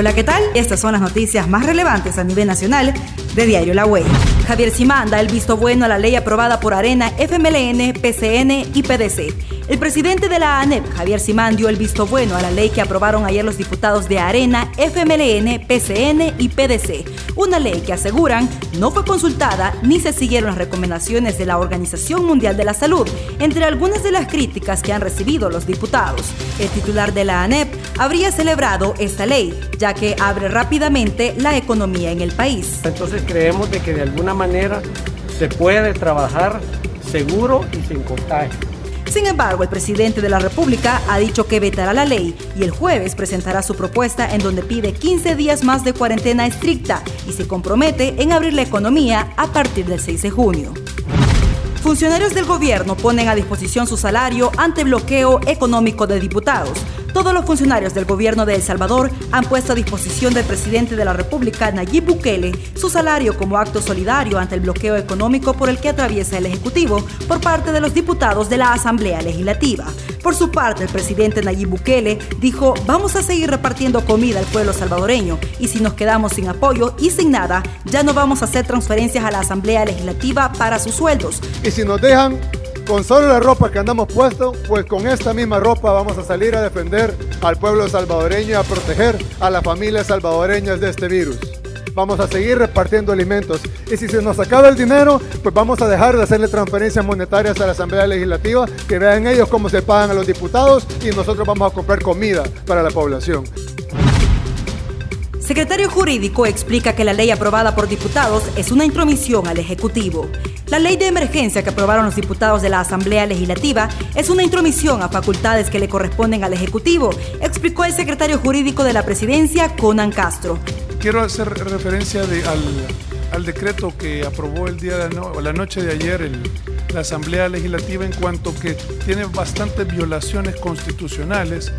Hola, ¿qué tal? Estas son las noticias más relevantes a nivel nacional de Diario La Web. Javier Simán da el visto bueno a la ley aprobada por Arena, FMLN, PCN y PDC. El presidente de la ANEP, Javier Simán, dio el visto bueno a la ley que aprobaron ayer los diputados de Arena, FMLN, PCN y PDC. Una ley que aseguran no fue consultada ni se siguieron las recomendaciones de la Organización Mundial de la Salud, entre algunas de las críticas que han recibido los diputados. El titular de la ANEP habría celebrado esta ley, ya que abre rápidamente la economía en el país. Entonces creemos de que de alguna manera se puede trabajar seguro y sin contagio. Sin embargo, el presidente de la República ha dicho que vetará la ley y el jueves presentará su propuesta en donde pide 15 días más de cuarentena estricta y se compromete en abrir la economía a partir del 6 de junio. Funcionarios del gobierno ponen a disposición su salario ante bloqueo económico de diputados. Todos los funcionarios del gobierno de El Salvador han puesto a disposición del presidente de la República, Nayib Bukele, su salario como acto solidario ante el bloqueo económico por el que atraviesa el Ejecutivo por parte de los diputados de la Asamblea Legislativa. Por su parte, el presidente Nayib Bukele dijo, vamos a seguir repartiendo comida al pueblo salvadoreño y si nos quedamos sin apoyo y sin nada, ya no vamos a hacer transferencias a la Asamblea Legislativa para sus sueldos. Y si nos dejan con solo la ropa que andamos puesto, pues con esta misma ropa vamos a salir a defender al pueblo salvadoreño y a proteger a las familias salvadoreñas de este virus. Vamos a seguir repartiendo alimentos. Y si se nos acaba el dinero, pues vamos a dejar de hacerle transferencias monetarias a la Asamblea Legislativa, que vean ellos cómo se pagan a los diputados y nosotros vamos a comprar comida para la población. Secretario Jurídico explica que la ley aprobada por diputados es una intromisión al Ejecutivo. La ley de emergencia que aprobaron los diputados de la Asamblea Legislativa es una intromisión a facultades que le corresponden al Ejecutivo, explicó el secretario jurídico de la presidencia, Conan Castro. Quiero hacer referencia al, decreto que aprobó el día de la noche de ayer la Asamblea Legislativa en cuanto que tiene bastantes violaciones constitucionales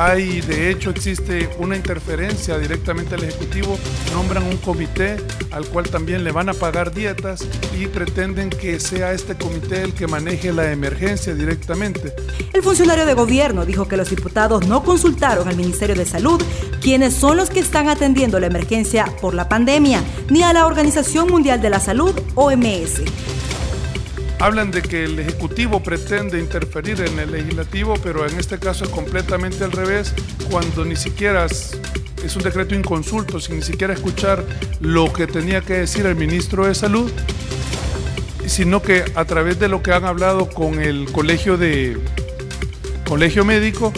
hay, de hecho, existe una interferencia directamente al Ejecutivo, nombran un comité al cual también le van a pagar dietas y pretenden que sea este comité el que maneje la emergencia directamente. El funcionario de gobierno dijo que los diputados no consultaron al Ministerio de Salud, quienes son los que están atendiendo la emergencia por la pandemia, ni a la Organización Mundial de la Salud, OMS hablan de que el Ejecutivo pretende interferir en el Legislativo, pero en este caso es completamente al revés, cuando ni siquiera es, un decreto inconsulto, sin ni siquiera escuchar lo que tenía que decir el ministro de Salud, sino que a través de lo que han hablado con el colegio de colegio médico,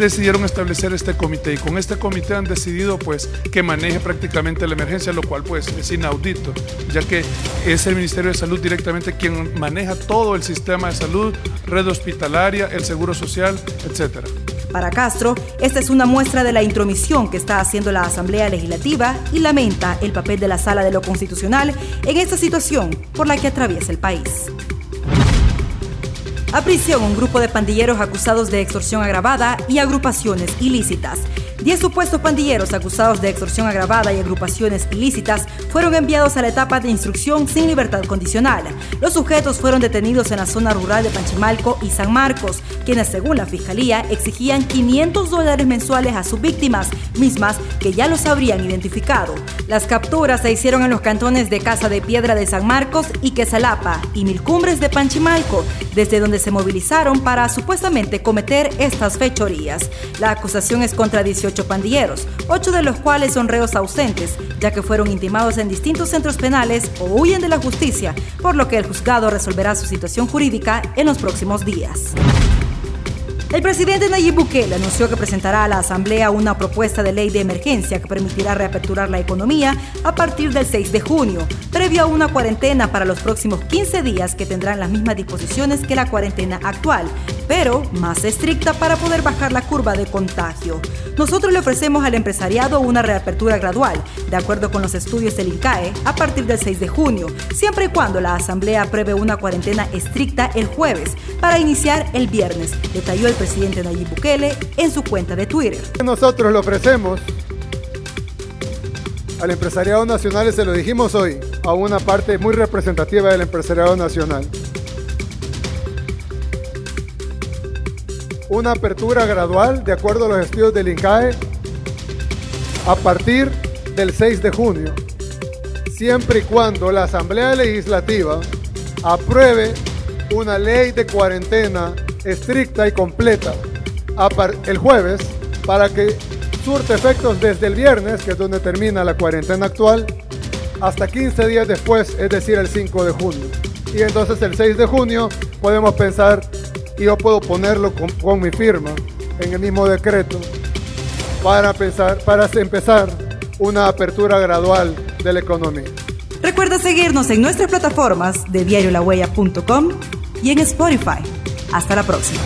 decidieron establecer este comité y con este comité han decidido pues que maneje prácticamente la emergencia, lo cual pues es inaudito, ya que es el Ministerio de Salud directamente quien maneja todo el sistema de salud, red hospitalaria, el seguro social, etcétera. Para Castro, esta es una muestra de la intromisión que está haciendo la Asamblea Legislativa y lamenta el papel de la Sala de lo Constitucional en esta situación por la que atraviesa el país. A prisión un grupo de pandilleros acusados de extorsión agravada y agrupaciones ilícitas. Diez supuestos pandilleros acusados de extorsión agravada y agrupaciones ilícitas fueron enviados a la etapa de instrucción sin libertad condicional. Los sujetos fueron detenidos en la zona rural de Panchimalco y San Marcos, quienes según la fiscalía exigían 500 dólares mensuales a sus víctimas, mismas que ya los habrían identificado. Las capturas se hicieron en los cantones de Casa de Piedra de San Marcos y Quesalapa y Milcumbres de Panchimalco, desde donde se movilizaron para supuestamente cometer estas fechorías. La acusación es contra 18 pandilleros, ocho de los cuales son reos ausentes, ya que fueron intimados en distintos centros penales o huyen de la justicia, por lo que el juzgado resolverá su situación jurídica en los próximos días. El presidente Nayib Bukele anunció que presentará a la Asamblea una propuesta de ley de emergencia que permitirá reaperturar la economía a partir del 6 de junio, previo a una cuarentena para los próximos 15 días que tendrán las mismas disposiciones que la cuarentena actual, pero más estricta para poder bajar la curva de contagio. Nosotros le ofrecemos al empresariado una reapertura gradual, de acuerdo con los estudios del INCAE, a partir del 6 de junio, siempre y cuando la Asamblea apruebe una cuarentena estricta el jueves, para iniciar el viernes, detalló el presidente Nayib Bukele en su cuenta de Twitter. Nosotros le ofrecemos al empresariado nacional, se lo dijimos hoy, a una parte muy representativa del empresariado nacional. Una apertura gradual, de acuerdo a los estudios del INCAE, a partir del 6 de junio, siempre y cuando la Asamblea Legislativa apruebe una ley de cuarentena estricta y completa el jueves para que surte efectos desde el viernes, que es donde termina la cuarentena actual, hasta 15 días después, es decir, el 5 de junio. Y entonces el 6 de junio podemos pensar, y yo puedo ponerlo con, mi firma en el mismo decreto, para, pensar, para empezar una apertura gradual de la economía. Recuerda seguirnos en nuestras plataformas de diariolahuella.com y en Spotify. Hasta la próxima.